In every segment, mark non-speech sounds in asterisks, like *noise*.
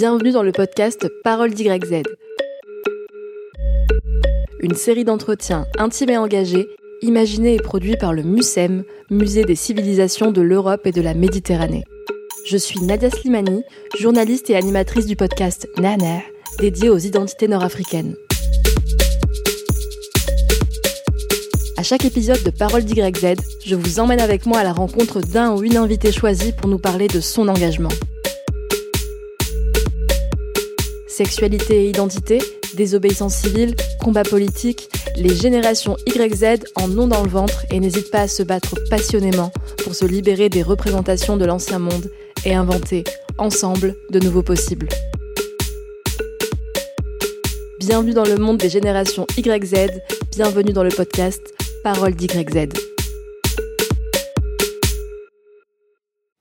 Bienvenue dans le podcast Parole d'YZ. Une série d'entretiens intimes et engagés, imaginés et produits par le MUSEM, Musée des civilisations de l'Europe et de la Méditerranée. Je suis Nadia Slimani, journaliste et animatrice du podcast Nana, dédié aux identités nord-africaines. À chaque épisode de Parole d'YZ, je vous emmène avec moi à la rencontre d'un ou une invitée choisie pour nous parler de son engagement. Sexualité et identité, désobéissance civile, combat politique, les générations YZ en ont dans le ventre et n'hésitent pas à se battre passionnément pour se libérer des représentations de l'ancien monde et inventer, ensemble, de nouveaux possibles. Bienvenue dans le monde des générations YZ, bienvenue dans le podcast Parole d'YZ.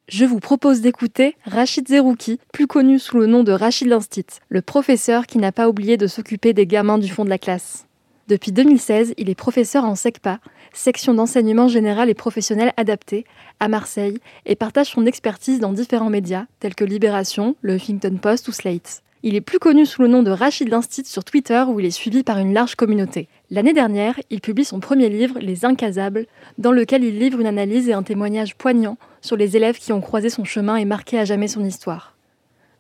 Je vous propose d'écouter Rachid Zerouki, plus connu sous le nom de Rachid Linstit, le professeur qui n'a pas oublié de s'occuper des gamins du fond de la classe. Depuis 2016, il est professeur en SECPA, section d'enseignement général et professionnel adapté, à Marseille, et partage son expertise dans différents médias, tels que Libération, le Huffington Post ou Slate. Il est plus connu sous le nom de Rachid Linstit sur Twitter où il est suivi par une large communauté. L'année dernière, il publie son premier livre, Les Incasables, dans lequel il livre une analyse et un témoignage poignant sur les élèves qui ont croisé son chemin et marqué à jamais son histoire.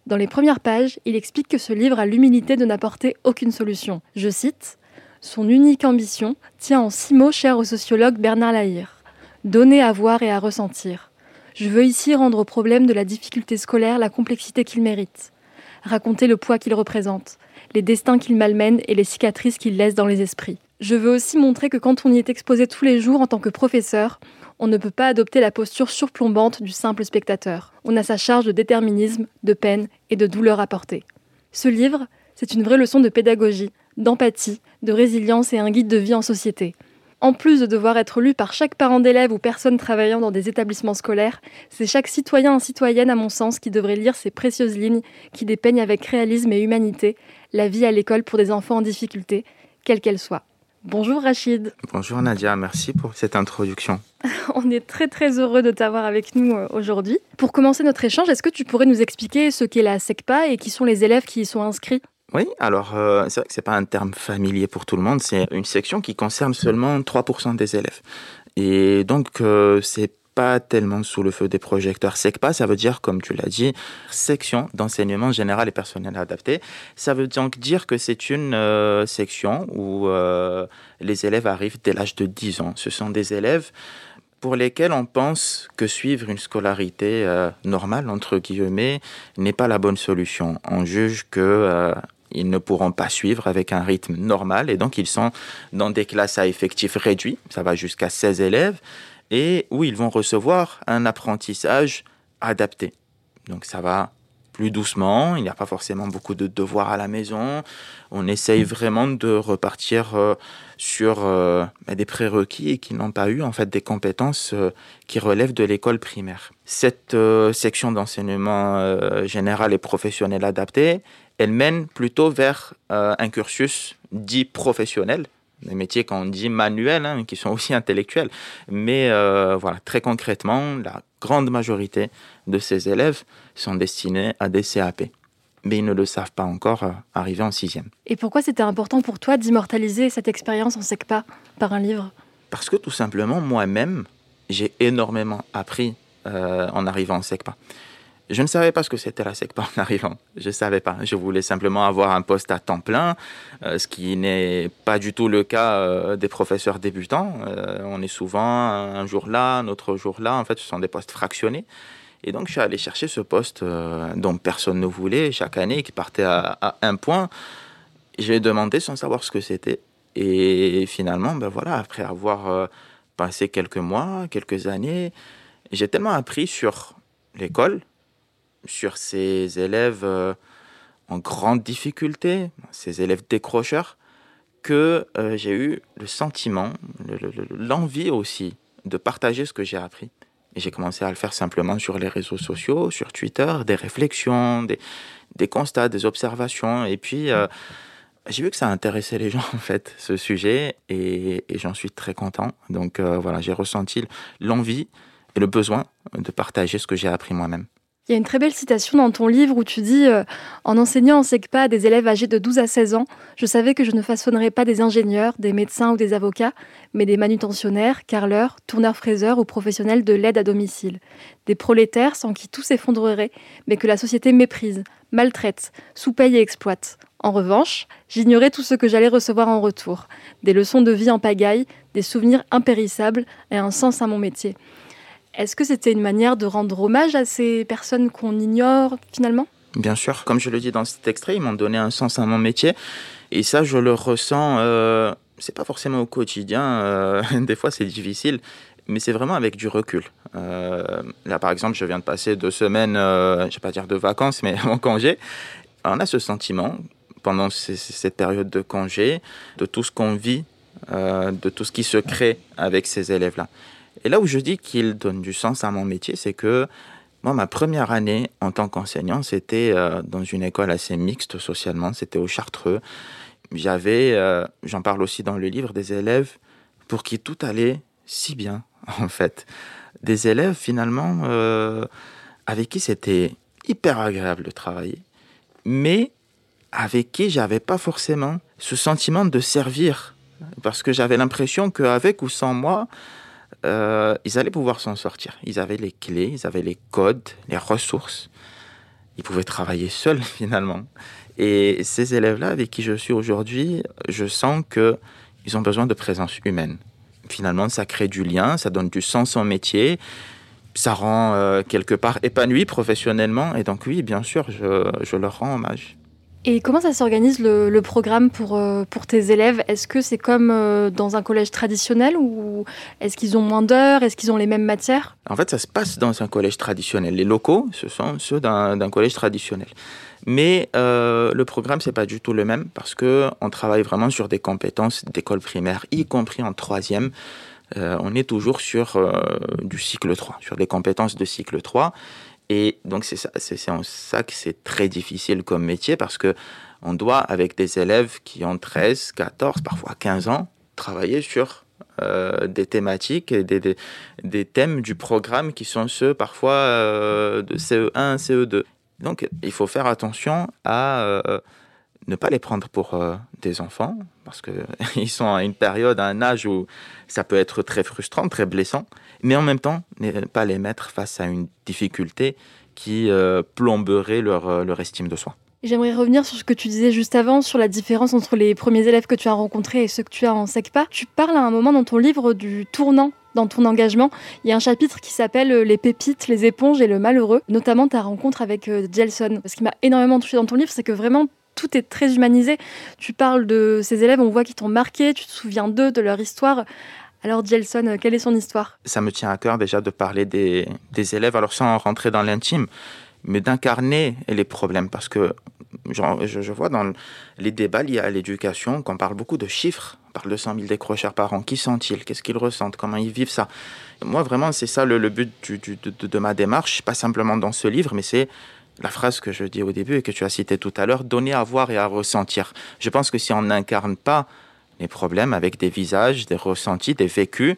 Dans les premières pages, il explique que ce livre a l'humilité de n'apporter aucune solution. Je cite Son unique ambition tient en six mots chers au sociologue Bernard Lahire donner à voir et à ressentir. Je veux ici rendre au problème de la difficulté scolaire la complexité qu'il mérite raconter le poids qu'il représente, les destins qu'il malmène et les cicatrices qu'il laisse dans les esprits. Je veux aussi montrer que quand on y est exposé tous les jours en tant que professeur, on ne peut pas adopter la posture surplombante du simple spectateur. On a sa charge de déterminisme, de peine et de douleur à porter. Ce livre, c'est une vraie leçon de pédagogie, d'empathie, de résilience et un guide de vie en société. En plus de devoir être lu par chaque parent d'élève ou personne travaillant dans des établissements scolaires, c'est chaque citoyen et citoyenne, à mon sens, qui devrait lire ces précieuses lignes qui dépeignent avec réalisme et humanité la vie à l'école pour des enfants en difficulté, quelle qu'elle soit. Bonjour Rachid. Bonjour Nadia, merci pour cette introduction. *laughs* On est très très heureux de t'avoir avec nous euh, aujourd'hui. Pour commencer notre échange, est-ce que tu pourrais nous expliquer ce qu'est la SECPA et qui sont les élèves qui y sont inscrits? Oui, alors euh, c'est vrai que c'est pas un terme familier pour tout le monde. C'est une section qui concerne seulement 3% des élèves. Et donc euh, c'est pas tellement sous le feu des projecteurs. SECPA, ça veut dire, comme tu l'as dit, section d'enseignement général et personnel adapté. Ça veut donc dire que c'est une euh, section où les élèves arrivent dès l'âge de 10 ans. Ce sont des élèves pour lesquels on pense que suivre une scolarité normale, entre guillemets, n'est pas la bonne solution. On juge que ils ne pourront pas suivre avec un rythme normal et donc ils sont dans des classes à effectifs réduits, ça va jusqu'à 16 élèves, et où ils vont recevoir un apprentissage adapté. Donc ça va plus doucement, il n'y a pas forcément beaucoup de devoirs à la maison, on essaye vraiment de repartir euh, sur euh, des prérequis et qui n'ont pas eu en fait des compétences euh, qui relèvent de l'école primaire. Cette section d'enseignement général et professionnel adapté, elle mène plutôt vers un cursus dit professionnel, des métiers qu'on dit manuels, hein, qui sont aussi intellectuels. Mais euh, voilà, très concrètement, la grande majorité de ces élèves sont destinés à des CAP. Mais ils ne le savent pas encore euh, arriver en sixième. Et pourquoi c'était important pour toi d'immortaliser cette expérience en SECPA par un livre? Parce que tout simplement, moi-même, j'ai énormément appris en arrivant en SECPA. Je ne savais pas ce que c'était la SECPA en arrivant. Je ne savais pas. Je voulais simplement avoir un poste à temps plein, euh, ce qui n'est pas du tout le cas euh, des professeurs débutants. Euh, on est souvent un jour là, un autre jour là. En fait, ce sont des postes fractionnés. Et donc, je suis allé chercher ce poste dont personne ne voulait chaque année, qui partait à, à un point. J'ai demandé sans savoir ce que c'était. Et finalement, ben voilà, après avoir passé quelques mois, quelques années, j'ai tellement appris sur l'école, sur ces élèves euh, en grande difficulté, ces élèves décrocheurs, que euh, j'ai eu le sentiment, l'envie aussi de partager ce que j'ai appris. Et j'ai commencé à le faire simplement sur les réseaux sociaux, sur Twitter, des réflexions, des, constats, des observations. Et puis, euh, j'ai vu que ça intéressait les gens, *laughs* en fait, ce sujet, et, j'en suis très content. Donc voilà, j'ai ressenti l'envie et le besoin de partager ce que j'ai appris moi-même. Il y a une très belle citation dans ton livre où tu dis euh, En enseignant en SECPA à des élèves âgés de 12 à 16 ans, je savais que je ne façonnerais pas des ingénieurs, des médecins ou des avocats, mais des manutentionnaires, carleurs, tourneurs-fraiseurs ou professionnels de l'aide à domicile. Des prolétaires sans qui tout s'effondrerait, mais que la société méprise, maltraite, sous-paye et exploite. En revanche, j'ignorais tout ce que j'allais recevoir en retour. Des leçons de vie en pagaille, des souvenirs impérissables et un sens à mon métier. Est-ce que c'était une manière de rendre hommage à ces personnes qu'on ignore finalement? Bien sûr, comme je le dis dans cet extrait, ils m'ont donné un sens à mon métier. Et ça, je le ressens, euh, c'est pas forcément au quotidien, euh, *laughs* des fois c'est difficile, mais c'est vraiment avec du recul. Euh, là, par exemple, je viens de passer deux semaines, je ne vais pas dire de vacances, mais *laughs* en congé. On a ce sentiment, pendant cette période de congé, de tout ce qu'on vit, de tout ce qui se crée avec ces élèves-là. Et là où je dis qu'il donne du sens à mon métier, c'est que moi, ma première année en tant qu'enseignant, c'était euh, dans une école assez mixte socialement, c'était au Chartreux. J'avais, euh, j'en parle aussi dans le livre, des élèves pour qui tout allait si bien, *laughs* en fait. Des élèves, finalement, euh, avec qui c'était hyper agréable de travailler, mais avec qui j'avais pas forcément ce sentiment de servir, parce que j'avais l'impression qu'avec ou sans moi, euh, ils allaient pouvoir s'en sortir. Ils avaient les clés, ils avaient les codes, les ressources. Ils pouvaient travailler seuls *laughs* finalement. Et ces élèves-là avec qui je suis aujourd'hui, je sens que ils ont besoin de présence humaine. Finalement, ça crée du lien, ça donne du sens au métier, ça rend euh, quelque part épanoui professionnellement. Et donc oui, bien sûr, je, je leur rends hommage. Et comment ça s'organise le, programme pour, euh, pour tes élèves? Est-ce que c'est comme euh, dans un collège traditionnel ou est-ce qu'ils ont moins d'heures? Est-ce qu'ils ont les mêmes matières? En fait, ça se passe dans un collège traditionnel. Les locaux, ce sont ceux d'un collège traditionnel. Mais euh, le programme, c'est pas du tout le même parce que on travaille vraiment sur des compétences d'école primaire, y compris en troisième. on est toujours sur du cycle 3, sur des compétences de cycle 3. Et donc, c'est ça, en ça que c'est très difficile comme métier parce que on doit, avec des élèves qui ont 13, 14, parfois 15 ans, travailler sur euh, des thématiques et des, des, thèmes du programme qui sont ceux parfois euh, de CE1, CE2. Donc, il faut faire attention à euh, ne pas les prendre pour des enfants parce qu'ils *laughs* sont à une période, à un âge où ça peut être très frustrant, très blessant mais en même temps, ne pas les mettre face à une difficulté qui euh, plomberait leur, euh, leur estime de soi. J'aimerais revenir sur ce que tu disais juste avant, sur la différence entre les premiers élèves que tu as rencontrés et ceux que tu as en SECPA. Tu parles à un moment dans ton livre du tournant dans ton engagement. Il y a un chapitre qui s'appelle euh, Les pépites, les éponges et le malheureux, notamment ta rencontre avec Jelson. Ce qui m'a énormément touché dans ton livre, c'est que vraiment tout est très humanisé. Tu parles de ces élèves, on voit qu'ils t'ont marqué, tu te souviens d'eux, de leur histoire. Alors Jelson, euh, quelle est son histoire? Ça me tient à cœur déjà de parler des, élèves, alors sans rentrer dans l'intime, mais d'incarner les problèmes, parce que je, vois dans les débats liés à l'éducation qu'on parle beaucoup de chiffres, on parle de 100 000 décrocheurs par an, qui sont-ils, qu'est-ce qu'ils ressentent, comment ils vivent ça. Moi vraiment c'est ça le, but de, de ma démarche, pas simplement dans ce livre, mais c'est la phrase que je dis au début et que tu as citée tout à l'heure, donner à voir et à ressentir. Je pense que si on n'incarne pas les problèmes avec des visages, des ressentis, des vécus.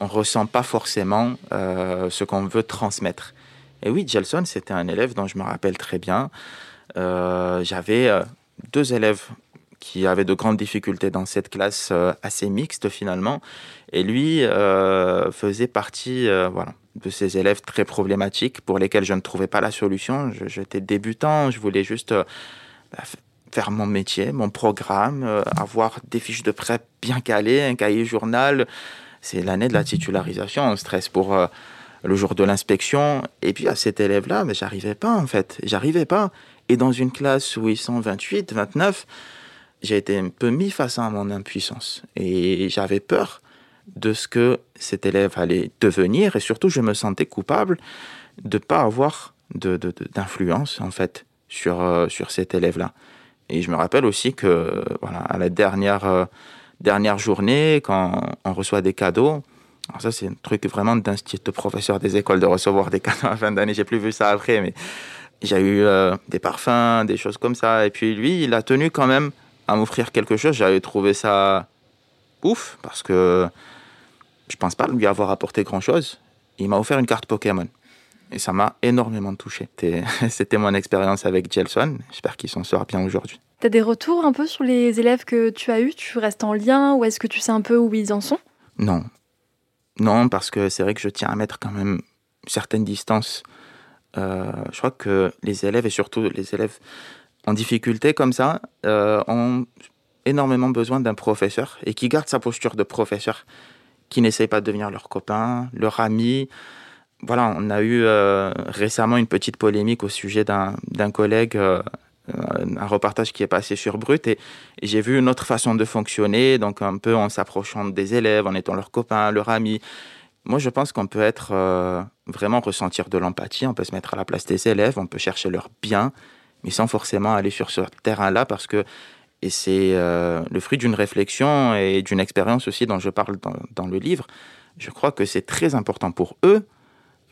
On ne ressent pas forcément euh, ce qu'on veut transmettre. Et oui, Gelson, c'était un élève dont je me rappelle très bien. Euh, j'avais euh, deux élèves qui avaient de grandes difficultés dans cette classe assez mixte finalement. Et lui faisait partie voilà, de ces élèves très problématiques pour lesquels je ne trouvais pas la solution. J'étais débutant, je voulais juste bah, faire mon métier, mon programme, euh, avoir des fiches de prêt bien calées, un cahier journal. C'est l'année de la titularisation, on stress pour euh, le jour de l'inspection. Et puis à cet élève-là, mais j'arrivais pas en fait, j'arrivais pas. Et dans une classe où ils sont 28, 29, j'ai été un peu mis face à mon impuissance. Et j'avais peur de ce que cet élève allait devenir. Et surtout, je me sentais coupable de ne pas avoir d'influence en fait sur, euh, sur cet élève-là. Et je me rappelle aussi que, voilà, à la dernière, euh, dernière journée, quand on reçoit des cadeaux, ça c'est un truc vraiment d'institut de professeur des écoles de recevoir des *laughs* cadeaux à la fin d'année, j'ai plus vu ça après, mais j'ai eu euh, des parfums, des choses comme ça. Et puis lui, il a tenu quand même à m'offrir quelque chose. J'avais trouvé ça ouf, parce que je pense pas lui avoir apporté grand chose. Il m'a offert une carte Pokémon. Et ça m'a énormément touché. *laughs* C'était mon expérience avec Gelson. J'espère qu'il s'en sort bien aujourd'hui. Tu as des retours un peu sur les élèves que tu as eus? Tu restes en lien ou est-ce que tu sais un peu où ils en sont? Non. Non, parce que c'est vrai que je tiens à mettre quand même une certaine distance. Euh, je crois que les élèves, et surtout les élèves en difficulté comme ça, euh, ont énormément besoin d'un professeur et qui garde sa posture de professeur, qui n'essaie pas de devenir leur copain, leur ami. Voilà, on a eu euh, récemment une petite polémique au sujet d'un collègue, euh, un reportage qui est passé sur Brut, et, j'ai vu une autre façon de fonctionner, donc un peu en s'approchant des élèves, en étant leur copain, leur ami. Moi, je pense qu'on peut être vraiment ressentir de l'empathie, on peut se mettre à la place des élèves, on peut chercher leur bien, mais sans forcément aller sur ce terrain-là, parce que et c'est euh, le fruit d'une réflexion et d'une expérience aussi dont je parle dans, le livre. Je crois que c'est très important pour eux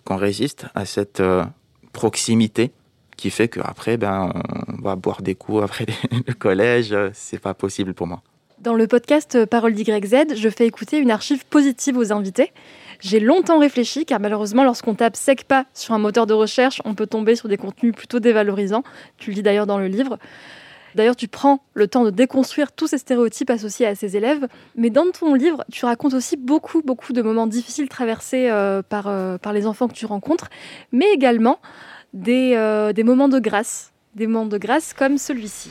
qu'on résiste à cette euh, proximité qui fait qu'après, ben, on va boire des coups après *laughs* le collège. C'est pas possible pour moi. Dans le podcast Parole d'YZ, je fais écouter une archive positive aux invités. J'ai longtemps réfléchi car malheureusement lorsqu'on tape SECPA sur un moteur de recherche, on peut tomber sur des contenus plutôt dévalorisants. Tu le dis d'ailleurs dans le livre. D'ailleurs, tu prends le temps de déconstruire tous ces stéréotypes associés à ces élèves. Mais dans ton livre, tu racontes aussi beaucoup, beaucoup de moments difficiles traversés euh, par, euh, par les enfants que tu rencontres, mais également euh, des moments de grâce. Des moments de grâce comme celui-ci.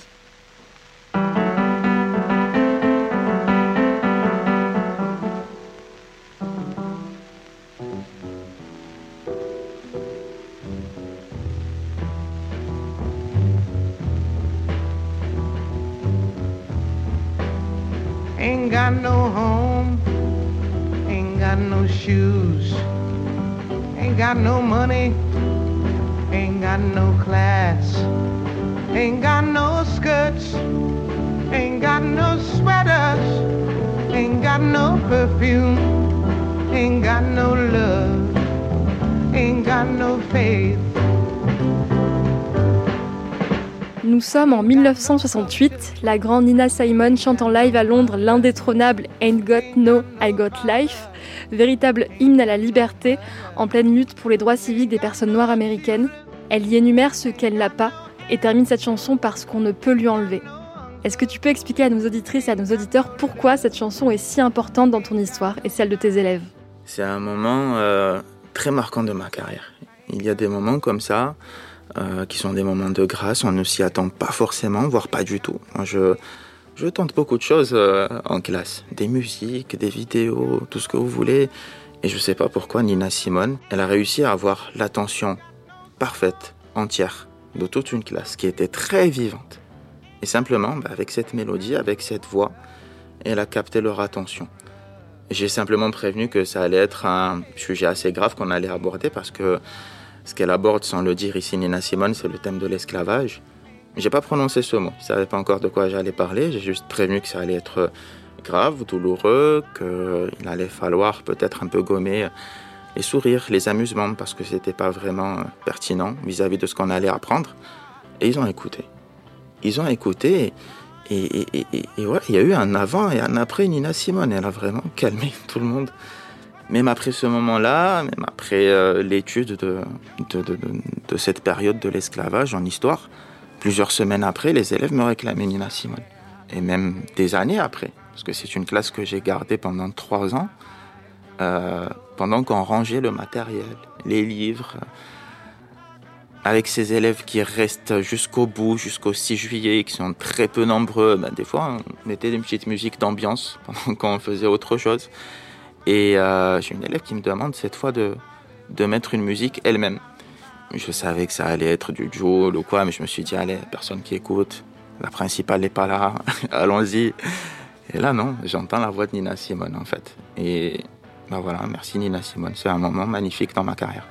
Ain't got no home, ain't got no shoes, ain't got no money, ain't got no class, ain't got no skirts, ain't got no sweaters, ain't got no perfume, ain't got no love, ain't got no faith. Nous sommes en 1968. La grande Nina Simon chante en live à Londres l'indétrônable Ain't Got No, I Got Life, véritable hymne à la liberté en pleine lutte pour les droits civiques des personnes noires américaines. Elle y énumère ce qu'elle n'a pas et termine cette chanson par ce qu'on ne peut lui enlever. Est-ce que tu peux expliquer à nos auditrices et à nos auditeurs pourquoi cette chanson est si importante dans ton histoire et celle de tes élèves? C'est un moment euh, très marquant de ma carrière. Il y a des moments comme ça euh, qui sont des moments de grâce. On ne s'y attend pas forcément, voire pas du tout. Moi, je, je tente beaucoup de choses euh, en classe. Des musiques, des vidéos, tout ce que vous voulez. Et je ne sais pas pourquoi Nina Simone, elle a réussi à avoir l'attention parfaite, entière, de toute une classe qui était très vivante. Et simplement, bah, avec cette mélodie, avec cette voix, elle a capté leur attention. J'ai simplement prévenu que ça allait être un sujet assez grave qu'on allait aborder parce que ce qu'elle aborde sans le dire ici, Nina Simone, c'est le thème de l'esclavage. J'ai pas prononcé ce mot. Je savais pas encore de quoi j'allais parler. J'ai juste prévenu que ça allait être grave, douloureux, qu'il allait falloir peut-être un peu gommer les sourires, les amusements, parce que c'était pas vraiment pertinent vis-à-vis de ce qu'on allait apprendre. Et ils ont écouté. Ils ont écouté. Et, et, il y a eu un avant et un après Nina Simone. Elle a vraiment calmé *laughs* tout le monde même après ce moment-là, même après euh, l'étude de, cette période de l'esclavage en histoire, plusieurs semaines après, les élèves me réclamaient Nina Simone. Et même des années après, parce que c'est une classe que j'ai gardée pendant trois ans, euh, pendant qu'on rangeait le matériel, les livres, avec ces élèves qui restent jusqu'au bout, jusqu'au 6 juillet, qui sont très peu nombreux, ben, des fois on mettait des petites musiques d'ambiance *laughs* pendant qu'on faisait autre chose. Et euh, j'ai une élève qui me demande cette fois de, de mettre une musique elle-même. Je savais que ça allait être du Joule ou quoi, mais je me suis dit, allez, personne qui écoute, la principale n'est pas là, *laughs* allons-y. Et là, non, j'entends la voix de Nina Simone en fait. Et ben voilà, merci Nina Simone, c'est un moment magnifique dans ma carrière.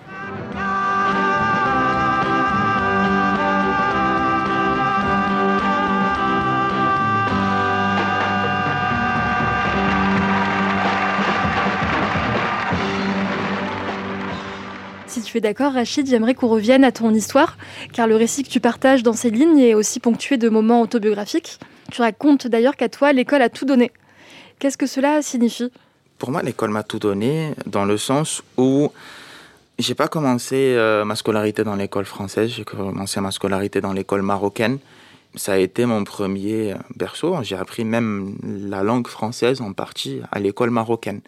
Tu es d'accord, Rachid, j'aimerais qu'on revienne à ton histoire, car le récit que tu partages dans ces lignes est aussi ponctué de moments autobiographiques. Tu racontes d'ailleurs qu'à toi, l'école a tout donné. Qu'est-ce que cela signifie? Pour moi, l'école m'a tout donné dans le sens où J'ai pas commencé euh, ma scolarité dans l'école française, j'ai commencé ma scolarité dans l'école marocaine. Ça a été mon premier berceau. J'ai appris même la langue française en partie à l'école marocaine.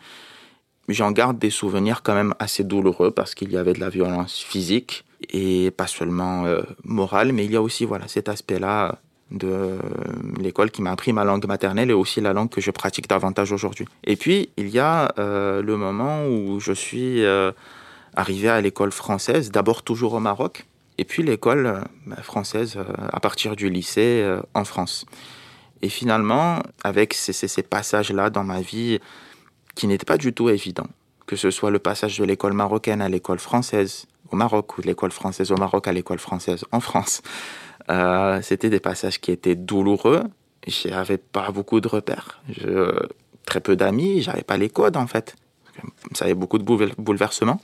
J'en garde des souvenirs quand même assez douloureux parce qu'il y avait de la violence physique et pas seulement euh, morale, mais il y a aussi voilà cet aspect-là de l'école qui m'a appris ma langue maternelle et aussi la langue que je pratique davantage aujourd'hui. Et puis il y a euh, le moment où je suis euh, arrivé à l'école française, d'abord toujours au Maroc, et puis l'école bah, française à partir du lycée en France. Et finalement, avec ces, ces passages-là dans ma vie, qui n'était pas du tout évident, que ce soit le passage de l'école marocaine à l'école française au Maroc ou l'école française au Maroc à l'école française en France. Euh, c'était des passages qui étaient douloureux. J'avais pas beaucoup de repères, je, très peu d'amis, j'avais pas les codes en fait. Ça avait beaucoup de bouleversements.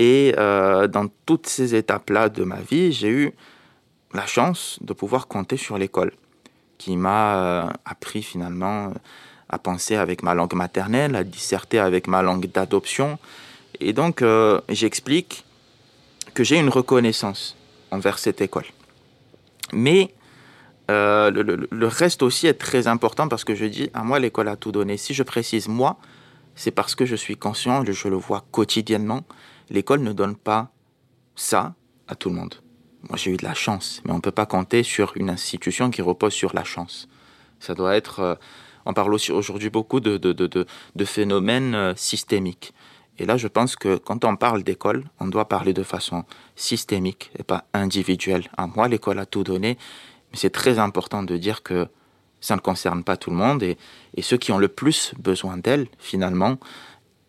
Et euh, dans toutes ces étapes-là de ma vie, j'ai eu la chance de pouvoir compter sur l'école, qui m'a euh, appris finalement à penser avec ma langue maternelle, à disserter avec ma langue d'adoption. Et donc, euh, j'explique que j'ai une reconnaissance envers cette école. Mais euh, le, reste aussi est très important parce que je dis, à moi, l'école a tout donné. Si je précise moi, c'est parce que je suis conscient, je le vois quotidiennement, l'école ne donne pas ça à tout le monde. Moi, j'ai eu de la chance, mais on ne peut pas compter sur une institution qui repose sur la chance. Ça doit être euh, on parle aussi aujourd'hui beaucoup de, de, phénomènes euh, systémiques. Et là, je pense que quand on parle d'école, on doit parler de façon systémique et pas individuelle. À moi, l'école a tout donné, mais c'est très important de dire que ça ne concerne pas tout le monde et, ceux qui ont le plus besoin d'elle, finalement,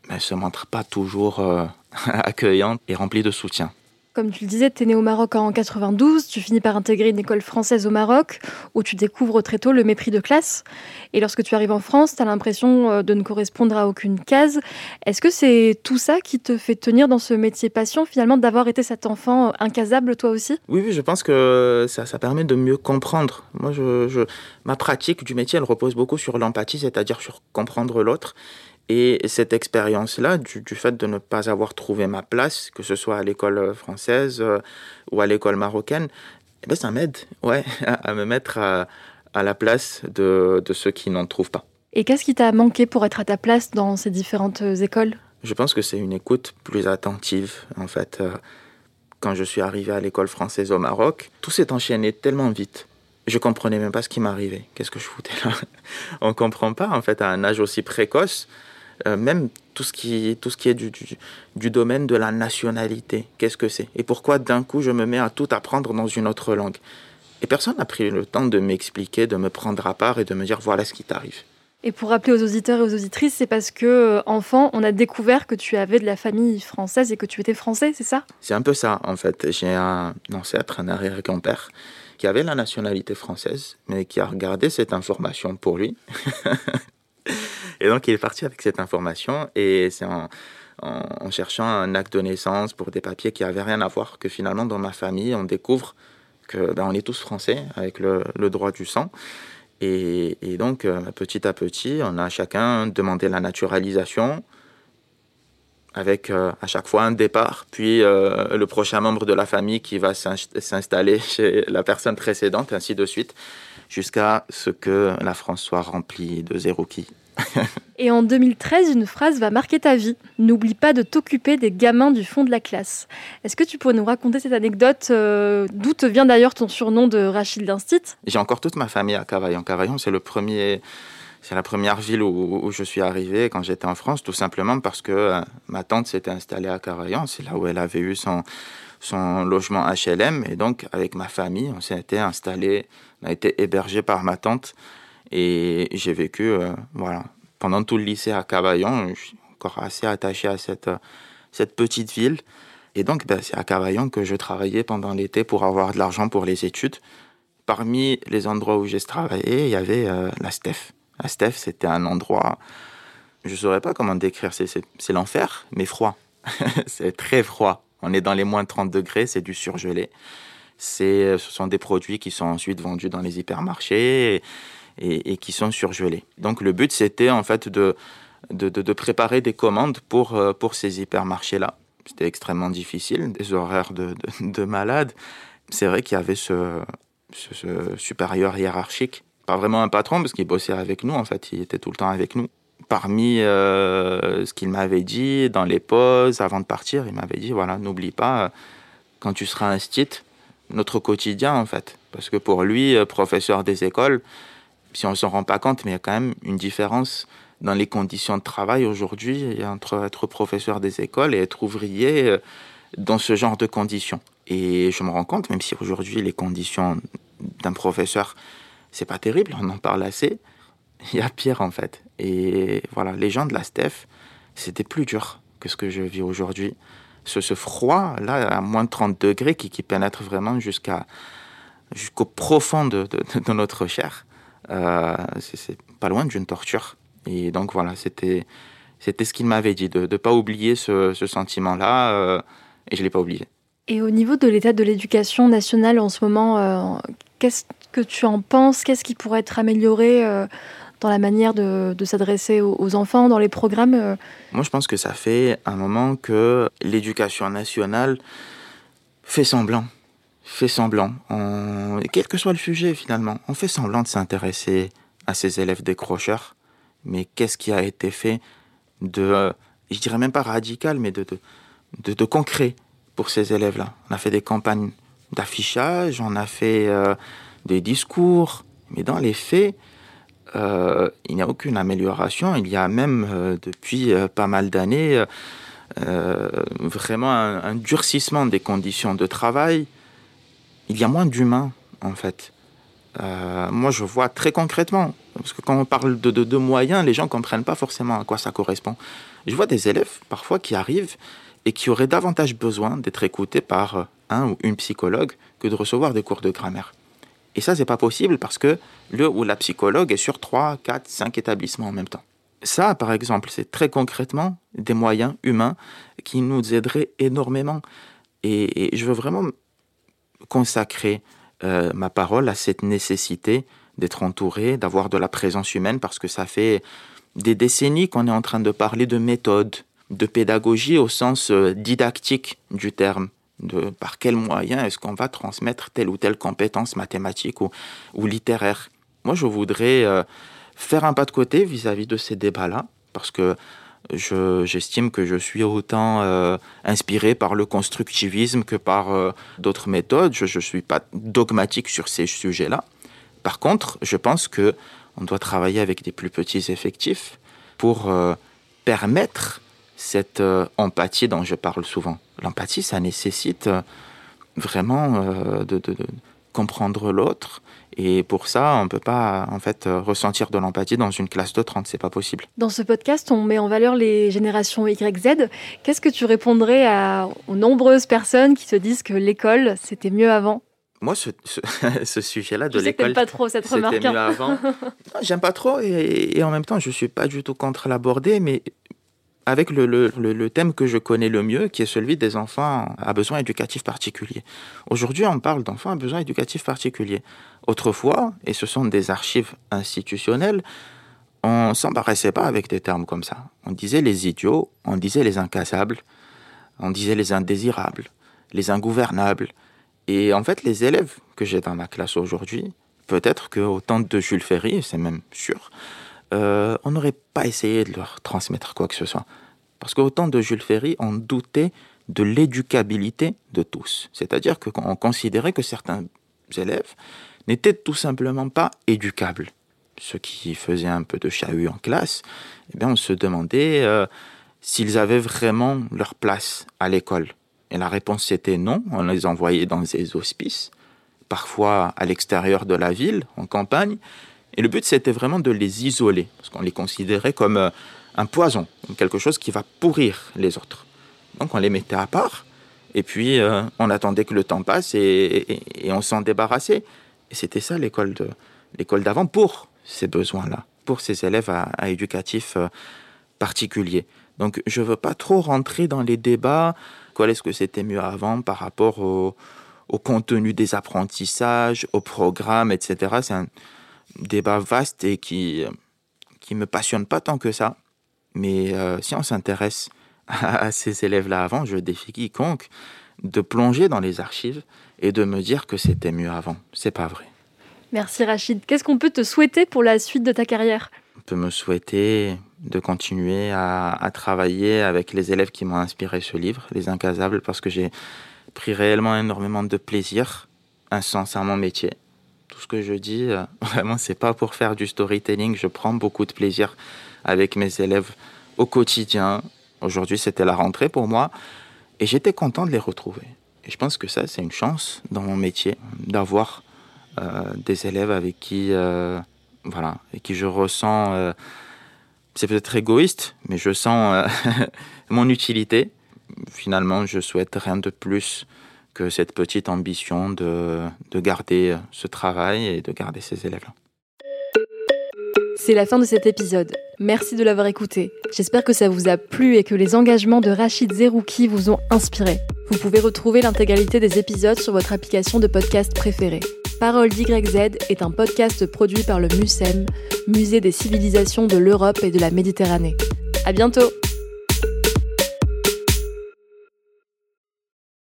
ne se montrent pas toujours euh, *laughs* accueillants et remplis de soutien. Comme tu le disais, tu es né au Maroc en 92, tu finis par intégrer une école française au Maroc, où tu découvres très tôt le mépris de classe. Et lorsque tu arrives en France, tu as l'impression euh, de ne correspondre à aucune case. Est-ce que c'est tout ça qui te fait tenir dans ce métier passion, finalement, d'avoir été cet enfant incasable toi aussi? Oui, oui, je pense que ça, permet de mieux comprendre. Moi, je, ma pratique du métier, elle repose beaucoup sur l'empathie, c'est-à-dire sur comprendre l'autre. Et cette expérience-là, du, fait de ne pas avoir trouvé ma place, que ce soit à l'école française euh, ou à l'école marocaine, eh ben ça m'aide ouais, *laughs* à, me mettre à, la place de, de ceux qui n'en trouvent pas. Et qu'est-ce qui t'a manqué pour être à ta place dans ces différentes écoles? Je pense que c'est une écoute plus attentive, en fait. Euh, quand je suis arrivé à l'école française au Maroc, tout s'est enchaîné tellement vite. Je comprenais même pas ce qui m'arrivait. Qu'est-ce que je foutais là? *laughs* On comprend pas, en fait, à un âge aussi précoce euh, même tout ce qui, tout ce qui est du, du, domaine de la nationalité. Qu'est-ce que c'est? Et pourquoi d'un coup je me mets à tout apprendre dans une autre langue? Et personne n'a pris le temps de m'expliquer, de me prendre à part et de me dire voilà ce qui t'arrive. Et pour rappeler aux auditeurs et aux auditrices, c'est parce que, euh, enfant, on a découvert que tu avais de la famille française et que tu étais français, c'est ça? C'est un peu ça, en fait. J'ai un ancêtre, un arrière-grand-père, qui avait la nationalité française, mais qui a regardé cette information pour lui. *laughs* Et donc, il est parti avec cette information et c'est en, cherchant un acte de naissance pour des papiers qui n'avaient rien à voir que finalement, dans ma famille, on découvre que ben, on est tous français avec le, droit du sang. Et, donc, euh, petit à petit, on a chacun demandé la naturalisation avec euh, à chaque fois un départ, puis euh, le prochain membre de la famille qui va s'installer *laughs* chez la personne précédente, ainsi de suite, jusqu'à ce que la France soit remplie de zéro qui. *laughs* Et en 2013, une phrase va marquer ta vie. N'oublie pas de t'occuper des gamins du fond de la classe. Est-ce que tu pourrais nous raconter cette anecdote euh, D'où te vient d'ailleurs ton surnom de Rachid d'Instit J'ai encore toute ma famille à Cavaillon. Cavaillon, c'est le premier. C'est la première ville où, je suis arrivé quand j'étais en France, tout simplement parce que euh, ma tante s'était installée à Cavaillon. C'est là où elle avait eu son, son logement HLM. Et donc, avec ma famille, on s'est installé, on a été hébergé par ma tante et j'ai vécu euh, voilà, pendant tout le lycée à Cavaillon. Je suis encore assez attaché à cette, petite ville. Et donc, ben, c'est à Cavaillon que je travaillais pendant l'été pour avoir de l'argent pour les études. Parmi les endroits où j'ai travaillé, il y avait euh, la STEF. La STEF, c'était un endroit, je ne saurais pas comment décrire, c'est l'enfer, mais froid. *laughs* c'est très froid. On est dans les moins 30 degrés, c'est du surgelé. Ce sont des produits qui sont ensuite vendus dans les hypermarchés et, qui sont surgelés. Donc le but, c'était en fait de, de, préparer des commandes pour, euh, pour ces hypermarchés-là. c'était extrêmement difficile, des horaires de, de, malade. C'est vrai qu'il y avait ce, ce, supérieur hiérarchique, pas vraiment un patron parce qu'il bossait avec nous, en fait, il était tout le temps avec nous. Parmi euh, ce qu'il m'avait dit dans les pauses, avant de partir, il m'avait dit, voilà, n'oublie pas, quand tu seras un stit, notre quotidien, en fait. Parce que pour lui, euh, professeur des écoles, si on ne s'en rend pas compte, mais il y a quand même une différence dans les conditions de travail aujourd'hui entre être professeur des écoles et être ouvrier euh, dans ce genre de conditions. Et je me rends compte, même si aujourd'hui les conditions d'un professeur, c'est pas terrible, on en parle assez, *laughs* il y a pire en fait. Et voilà, les gens de la STEF, c'était plus dur que ce que je vis aujourd'hui. Ce, ce, froid, là, à moins de 30 degrés, qui, qui pénètre vraiment jusqu'à jusqu'au profond de, de, notre chair, euh, c'est pas loin d'une torture. Et donc voilà, c'était ce qu'il m'avait dit, de ne pas oublier ce, sentiment-là, euh, et je ne l'ai pas oublié. Et au niveau de l'état de l'éducation nationale en ce moment, euh, qu'est-ce que tu en penses? Qu'est-ce qui pourrait être amélioré dans la manière de, s'adresser aux, enfants, dans les programmes Moi, je pense que ça fait un moment que l'éducation nationale fait semblant. Fait semblant, quel que soit le sujet finalement, on fait semblant de s'intéresser à ces élèves décrocheurs mais qu'est-ce qui a été fait de, euh, je dirais même pas radical, mais de, de, de, concret pour ces élèves-là? On a fait des campagnes d'affichage, on a fait euh, des discours, mais dans les faits, euh, il n'y a aucune amélioration. Il y a même depuis pas mal d'années vraiment un, durcissement des conditions de travail. Il y a moins d'humains en fait. Euh, moi, je vois très concrètement, parce que quand on parle de, de, moyens, les gens ne comprennent pas forcément à quoi ça correspond. Je vois des élèves parfois qui arrivent et qui auraient davantage besoin d'être écoutés par un ou une psychologue que de recevoir des cours de grammaire. Et ça, c'est pas possible parce que le ou la psychologue est sur 3, 4, 5 établissements en même temps. Ça, par exemple, c'est très concrètement des moyens humains qui nous aideraient énormément. Et, je veux vraiment consacrer euh, ma parole à cette nécessité d'être entouré, d'avoir de la présence humaine, parce que ça fait des décennies qu'on est en train de parler de méthode, de pédagogie au sens euh, didactique du terme. De par quels moyens est-ce qu'on va transmettre telle ou telle compétence mathématique ou, littéraire. Moi, je voudrais euh, faire un pas de côté vis-à-vis -vis de ces débats-là, parce que j'estime que je suis autant euh, inspiré par le constructivisme que par euh, d'autres méthodes. Je ne suis pas dogmatique sur ces sujets-là. Par contre, je pense que on doit travailler avec des plus petits effectifs pour permettre cette empathie dont je parle souvent. L'empathie, ça nécessite vraiment de, de, comprendre l'autre, et pour ça, on ne peut pas en fait ressentir de l'empathie dans une classe de 30, c'est pas possible. Dans ce podcast, on met en valeur les générations YZ. Qu'est-ce que tu répondrais à, aux nombreuses personnes qui se disent que l'école, c'était mieux avant? Moi, ce, ce, *laughs* sujet-là de l'école, pas trop cette remarque. Hein. avant. *laughs* J'aime pas trop et, et, en même temps, je suis pas du tout contre l'aborder, mais avec le, le, le, thème que je connais le mieux, qui est celui des enfants à besoins éducatifs particuliers. Aujourd'hui, on parle d'enfants à besoins éducatifs particuliers. Autrefois, et ce sont des archives institutionnelles, on s'embarrassait pas avec des termes comme ça. On disait les idiots, on disait les incassables, on disait les indésirables, les ingouvernables. Et en fait, les élèves que j'ai dans ma classe aujourd'hui, peut-être qu'au temps de Jules Ferry, c'est même sûr, euh, on n'aurait pas essayé de leur transmettre quoi que ce soit. Parce qu'au temps de Jules Ferry, on doutait de l'éducabilité de tous. C'est-à-dire qu'on considérait que certains élèves n'étaient tout simplement pas éducables. Ceux qui faisaient un peu de chahut en classe, eh bien on se demandait euh, s'ils avaient vraiment leur place à l'école. Et la réponse était non, on les envoyait dans des hospices, parfois à l'extérieur de la ville, en campagne, et le but, c'était vraiment de les isoler, parce qu'on les considérait comme euh, un poison, quelque chose qui va pourrir les autres. Donc on les mettait à part, et puis euh, on attendait que le temps passe et, on s'en débarrassait. Et c'était ça l'école d'avant pour ces besoins-là, pour ces élèves à, à éducatifs euh. Donc je veux pas trop rentrer dans les débats. Quoi est-ce que c'était mieux avant par rapport au, contenu des apprentissages, au programme, etc. C'est débat vaste et qui qui me passionne pas tant que ça. Mais euh, si on s'intéresse à ces élèves-là avant, je défie quiconque de plonger dans les archives et de me dire que c'était mieux avant. C'est pas vrai. Merci Rachid. Qu'est-ce qu'on peut te souhaiter pour la suite de ta carrière? On peut me souhaiter de continuer à, travailler avec les élèves qui m'ont inspiré ce livre, Les Incasables, parce que j'ai pris réellement énormément de plaisir, un sens à mon métier. Tout ce que je dis, euh, *laughs* vraiment, c'est pas pour faire du storytelling. Je prends beaucoup de plaisir avec mes élèves au quotidien. Aujourd'hui, c'était la rentrée pour moi et j'étais content de les retrouver. Et je pense que ça, c'est une chance dans mon métier d'avoir euh, des élèves avec qui, euh, voilà, et qui je ressens, euh, c'est peut-être égoïste, mais je sens *laughs* mon utilité. Finalement, je souhaite rien de plus que cette petite ambition de, de garder ce travail et de garder ces élèves-là. C'est la fin de cet épisode. Merci de l'avoir écouté. J'espère que ça vous a plu et que les engagements de Rachid Zerouki vous ont inspiré. Vous pouvez retrouver l'intégralité des épisodes sur votre application de podcast préférée. Parole d'YZ est un podcast produit par le MUSEM, Musée des civilisations de l'Europe et de la Méditerranée. À bientôt!